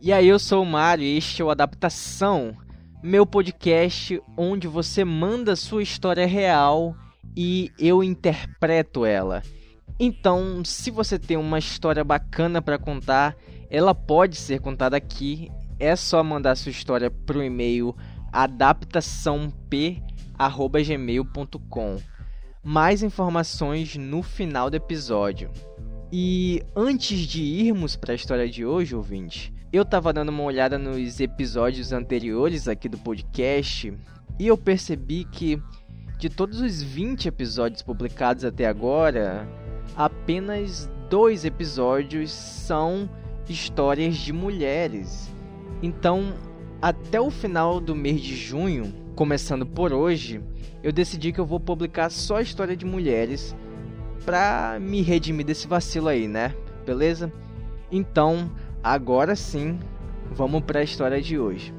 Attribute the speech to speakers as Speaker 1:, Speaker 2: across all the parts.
Speaker 1: E aí, eu sou o Mário e este é o Adaptação, meu podcast onde você manda sua história real e eu interpreto ela. Então, se você tem uma história bacana para contar, ela pode ser contada aqui. É só mandar sua história para o e-mail adaptaçãop@gmail.com. Mais informações no final do episódio. E antes de irmos para a história de hoje, ouvinte, eu estava dando uma olhada nos episódios anteriores aqui do podcast e eu percebi que de todos os 20 episódios publicados até agora, apenas dois episódios são histórias de mulheres. Então, até o final do mês de junho, começando por hoje, eu decidi que eu vou publicar só história de mulheres pra me redimir desse vacilo aí, né? Beleza? Então, agora sim, vamos para a história de hoje.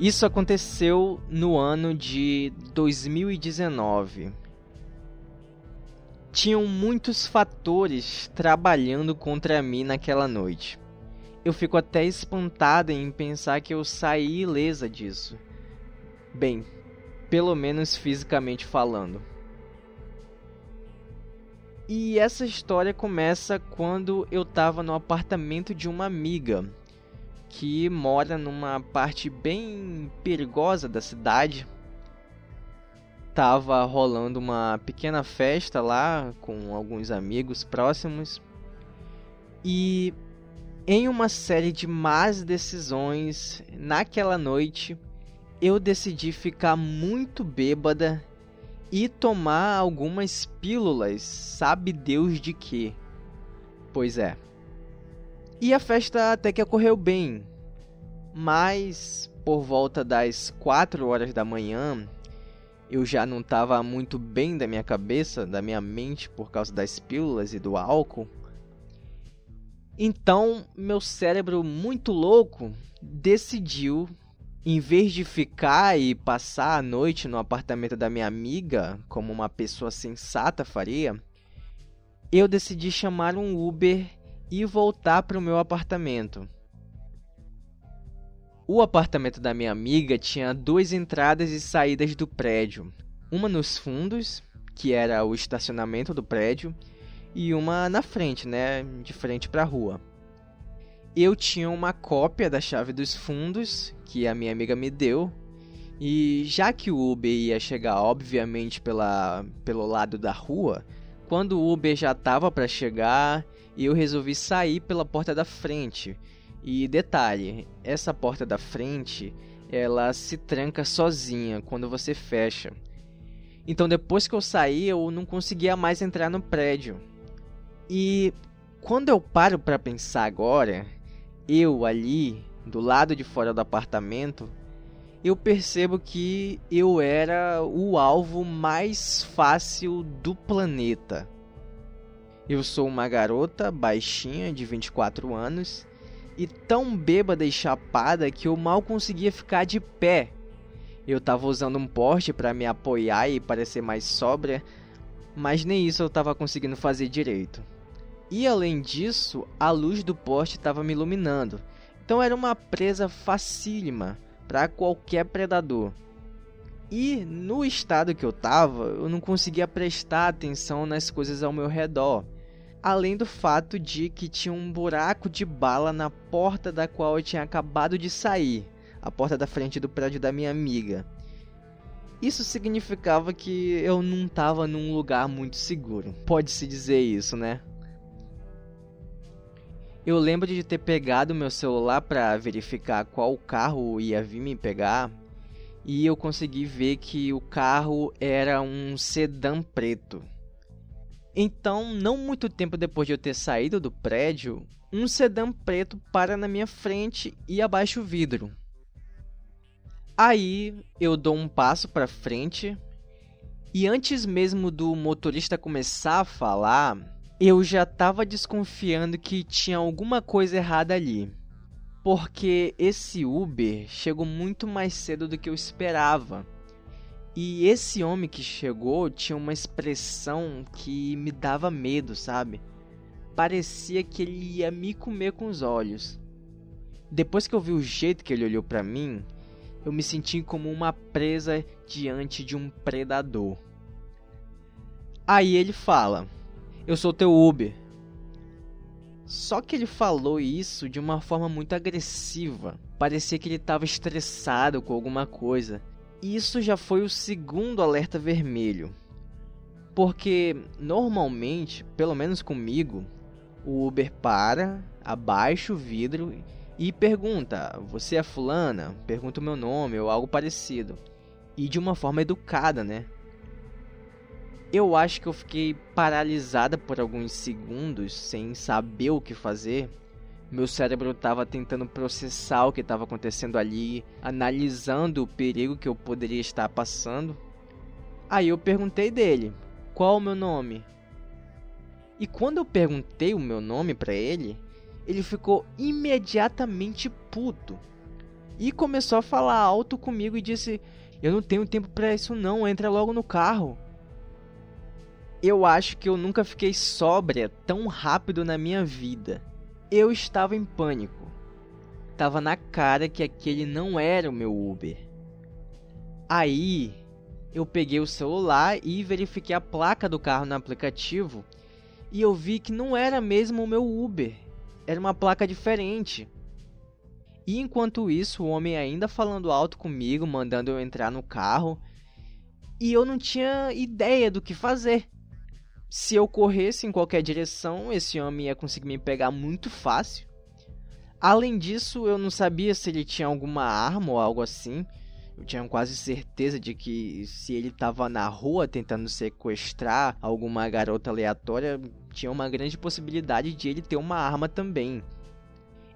Speaker 1: Isso aconteceu no ano de 2019. Tinham muitos fatores trabalhando contra mim naquela noite. Eu fico até espantada em pensar que eu saí ilesa disso. Bem, pelo menos fisicamente falando. E essa história começa quando eu estava no apartamento de uma amiga que mora numa parte bem perigosa da cidade. Tava rolando uma pequena festa lá com alguns amigos próximos. E em uma série de más decisões naquela noite, eu decidi ficar muito bêbada e tomar algumas pílulas, sabe Deus de que. Pois é. E a festa até que ocorreu bem, mas por volta das 4 horas da manhã, eu já não estava muito bem da minha cabeça, da minha mente por causa das pílulas e do álcool. Então, meu cérebro muito louco decidiu, em vez de ficar e passar a noite no apartamento da minha amiga, como uma pessoa sensata faria, eu decidi chamar um Uber e voltar para o meu apartamento. O apartamento da minha amiga tinha duas entradas e saídas do prédio. Uma nos fundos, que era o estacionamento do prédio, e uma na frente, né, de frente para a rua. Eu tinha uma cópia da chave dos fundos que a minha amiga me deu, e já que o Uber ia chegar obviamente pela, pelo lado da rua, quando o Uber já estava para chegar, eu resolvi sair pela porta da frente. E detalhe, essa porta da frente, ela se tranca sozinha quando você fecha. Então depois que eu saí, eu não conseguia mais entrar no prédio. E quando eu paro para pensar agora, eu ali, do lado de fora do apartamento, eu percebo que eu era o alvo mais fácil do planeta. Eu sou uma garota baixinha de 24 anos e tão bêbada e chapada que eu mal conseguia ficar de pé. Eu tava usando um poste para me apoiar e parecer mais sóbria, mas nem isso eu tava conseguindo fazer direito. E além disso, a luz do poste estava me iluminando, então era uma presa facílima para qualquer predador. E no estado que eu tava, eu não conseguia prestar atenção nas coisas ao meu redor. Além do fato de que tinha um buraco de bala na porta da qual eu tinha acabado de sair, a porta da frente do prédio da minha amiga. Isso significava que eu não estava num lugar muito seguro. Pode-se dizer isso, né? Eu lembro de ter pegado meu celular para verificar qual carro ia vir me pegar e eu consegui ver que o carro era um sedã preto. Então, não muito tempo depois de eu ter saído do prédio, um sedã preto para na minha frente e abaixa o vidro. Aí eu dou um passo para frente e antes mesmo do motorista começar a falar, eu já estava desconfiando que tinha alguma coisa errada ali. porque esse Uber chegou muito mais cedo do que eu esperava. E esse homem que chegou tinha uma expressão que me dava medo, sabe? Parecia que ele ia me comer com os olhos. Depois que eu vi o jeito que ele olhou para mim, eu me senti como uma presa diante de um predador. Aí ele fala: Eu sou teu Uber. Só que ele falou isso de uma forma muito agressiva. Parecia que ele estava estressado com alguma coisa. E isso já foi o segundo alerta vermelho. Porque normalmente, pelo menos comigo, o Uber para, abaixa o vidro e pergunta: Você é Fulana? Pergunta o meu nome ou algo parecido. E de uma forma educada, né? Eu acho que eu fiquei paralisada por alguns segundos sem saber o que fazer. Meu cérebro estava tentando processar o que estava acontecendo ali, analisando o perigo que eu poderia estar passando. Aí eu perguntei dele: "Qual o meu nome?" E quando eu perguntei o meu nome para ele, ele ficou imediatamente puto e começou a falar alto comigo e disse: "Eu não tenho tempo para isso não, entra logo no carro." Eu acho que eu nunca fiquei sóbria tão rápido na minha vida. Eu estava em pânico. Tava na cara que aquele não era o meu Uber. Aí, eu peguei o celular e verifiquei a placa do carro no aplicativo e eu vi que não era mesmo o meu Uber. Era uma placa diferente. E enquanto isso, o homem ainda falando alto comigo, mandando eu entrar no carro, e eu não tinha ideia do que fazer se eu corresse em qualquer direção, esse homem ia conseguir me pegar muito fácil. Além disso, eu não sabia se ele tinha alguma arma ou algo assim. Eu tinha quase certeza de que se ele estava na rua tentando sequestrar alguma garota aleatória, tinha uma grande possibilidade de ele ter uma arma também.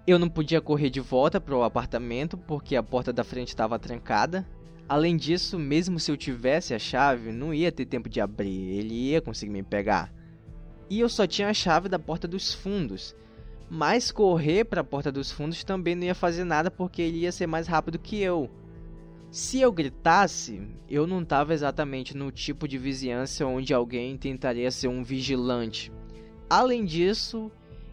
Speaker 1: Eu não podia correr de volta para o apartamento porque a porta da frente estava trancada. Além disso, mesmo se eu tivesse a chave, não ia ter tempo de abrir, ele ia conseguir me pegar. E eu só tinha a chave da porta dos fundos. Mas correr para a porta dos fundos também não ia fazer nada porque ele ia ser mais rápido que eu. Se eu gritasse, eu não estava exatamente no tipo de vizinhança onde alguém tentaria ser um vigilante. Além disso,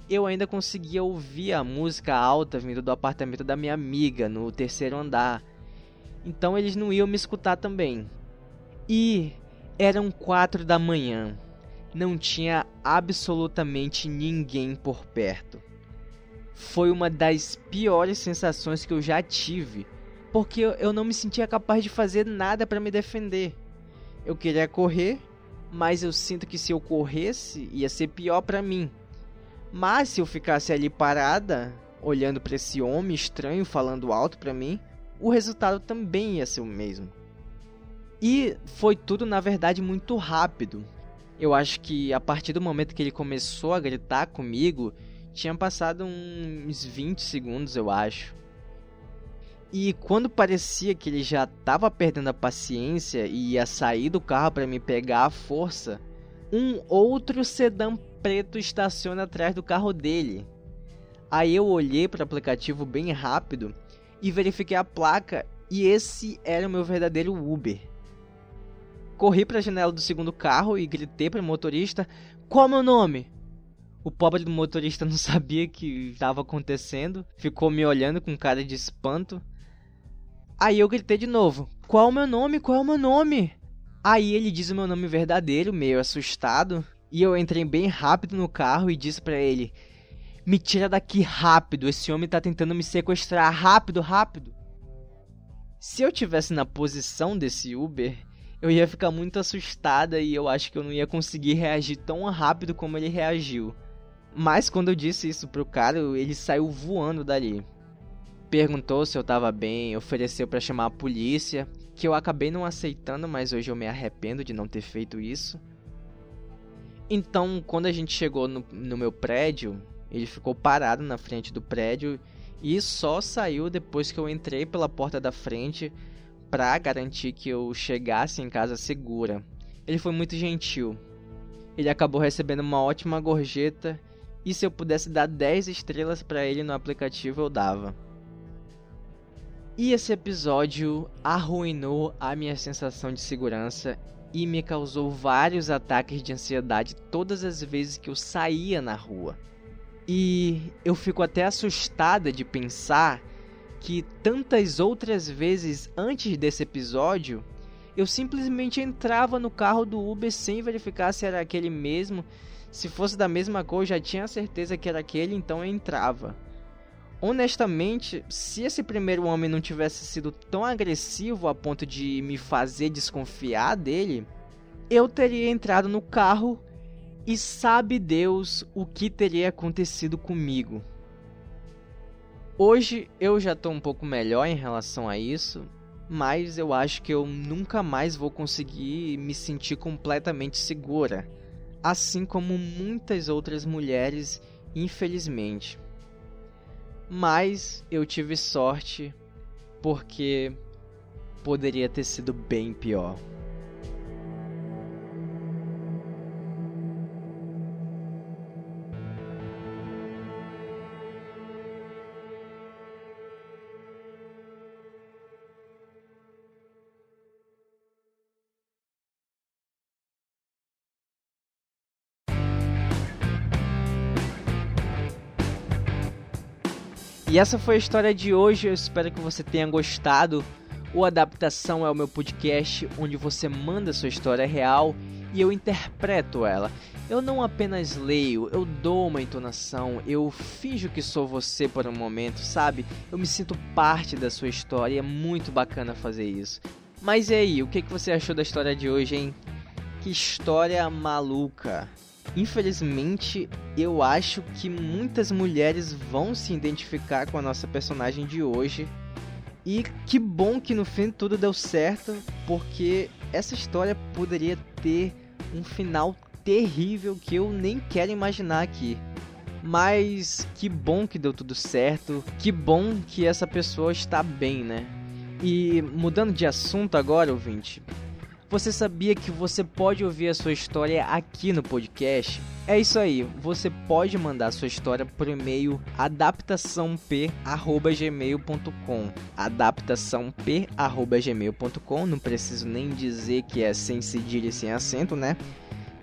Speaker 1: eu ainda conseguia ouvir a música alta vindo do apartamento da minha amiga no terceiro andar então eles não iam me escutar também. E eram quatro da manhã. Não tinha absolutamente ninguém por perto. Foi uma das piores sensações que eu já tive, porque eu não me sentia capaz de fazer nada para me defender. Eu queria correr, mas eu sinto que se eu corresse ia ser pior para mim. Mas se eu ficasse ali parada, olhando para esse homem estranho falando alto para mim, o resultado também ia ser o mesmo. E foi tudo, na verdade, muito rápido. Eu acho que a partir do momento que ele começou a gritar comigo, tinha passado uns 20 segundos, eu acho. E quando parecia que ele já estava perdendo a paciência e ia sair do carro para me pegar à força, um outro sedã preto estaciona atrás do carro dele. Aí eu olhei para o aplicativo bem rápido e verifiquei a placa e esse era o meu verdadeiro Uber. Corri para a janela do segundo carro e gritei para o motorista: "Qual é o meu nome?" O pobre do motorista não sabia que estava acontecendo, ficou me olhando com cara de espanto. Aí eu gritei de novo: "Qual é o meu nome? Qual é o meu nome?" Aí ele diz o meu nome verdadeiro, meio assustado, e eu entrei bem rápido no carro e disse para ele: me tira daqui rápido, esse homem tá tentando me sequestrar, rápido, rápido. Se eu tivesse na posição desse Uber, eu ia ficar muito assustada e eu acho que eu não ia conseguir reagir tão rápido como ele reagiu. Mas quando eu disse isso pro cara, ele saiu voando dali. Perguntou se eu tava bem, ofereceu para chamar a polícia, que eu acabei não aceitando, mas hoje eu me arrependo de não ter feito isso. Então, quando a gente chegou no, no meu prédio, ele ficou parado na frente do prédio e só saiu depois que eu entrei pela porta da frente para garantir que eu chegasse em casa segura. Ele foi muito gentil. Ele acabou recebendo uma ótima gorjeta E se eu pudesse dar 10 estrelas para ele no aplicativo, eu dava. E esse episódio arruinou a minha sensação de segurança e me causou vários ataques de ansiedade todas as vezes que eu saía na rua. E eu fico até assustada de pensar que tantas outras vezes antes desse episódio eu simplesmente entrava no carro do Uber sem verificar se era aquele mesmo. Se fosse da mesma cor, já tinha certeza que era aquele, então eu entrava. Honestamente, se esse primeiro homem não tivesse sido tão agressivo a ponto de me fazer desconfiar dele, eu teria entrado no carro e sabe Deus o que teria acontecido comigo. Hoje eu já estou um pouco melhor em relação a isso, mas eu acho que eu nunca mais vou conseguir me sentir completamente segura, assim como muitas outras mulheres, infelizmente. Mas eu tive sorte porque poderia ter sido bem pior. E essa foi a história de hoje. Eu espero que você tenha gostado. O Adaptação é o meu podcast onde você manda sua história real e eu interpreto ela. Eu não apenas leio, eu dou uma entonação, eu finjo que sou você por um momento, sabe? Eu me sinto parte da sua história e é muito bacana fazer isso. Mas e aí, o que, você achou da história de hoje, hein? Que história maluca! Infelizmente, eu acho que muitas mulheres vão se identificar com a nossa personagem de hoje. E que bom que no fim tudo deu certo, porque essa história poderia ter um final terrível que eu nem quero imaginar aqui. Mas que bom que deu tudo certo, que bom que essa pessoa está bem, né? E mudando de assunto agora, ouvinte, você sabia que você pode ouvir a sua história aqui no podcast? É isso aí, você pode mandar sua história por e-mail adaptaçãop@gmail.com. adaptaçãop@gmail.com, não preciso nem dizer que é sem cedilha e sem acento, né?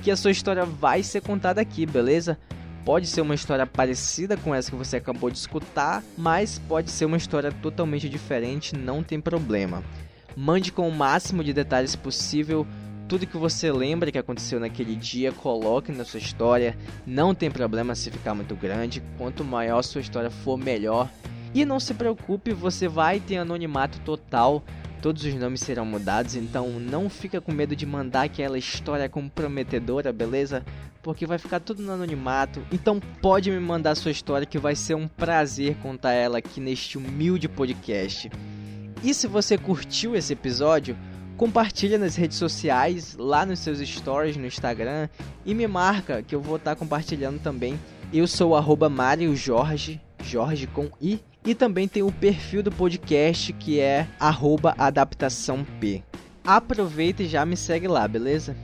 Speaker 1: Que a sua história vai ser contada aqui, beleza? Pode ser uma história parecida com essa que você acabou de escutar, mas pode ser uma história totalmente diferente, não tem problema. Mande com o máximo de detalhes possível tudo que você lembra que aconteceu naquele dia, coloque na sua história. Não tem problema se ficar muito grande, quanto maior sua história for, melhor. E não se preocupe, você vai ter anonimato total. Todos os nomes serão mudados, então não fica com medo de mandar aquela história comprometedora, beleza? Porque vai ficar tudo no anonimato. Então pode me mandar sua história que vai ser um prazer contar ela aqui neste humilde podcast. E se você curtiu esse episódio, compartilha nas redes sociais, lá nos seus stories no Instagram e me marca que eu vou estar tá compartilhando também. Eu sou o Mário Jorge, Jorge com I, e também tem o perfil do podcast que é adaptaçãop. Aproveita e já me segue lá, beleza?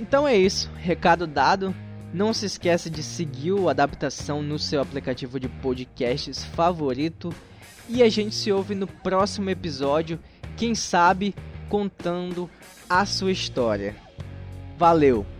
Speaker 1: Então é isso, recado dado. Não se esqueça de seguir o Adaptação no seu aplicativo de podcasts favorito e a gente se ouve no próximo episódio, quem sabe contando a sua história. Valeu!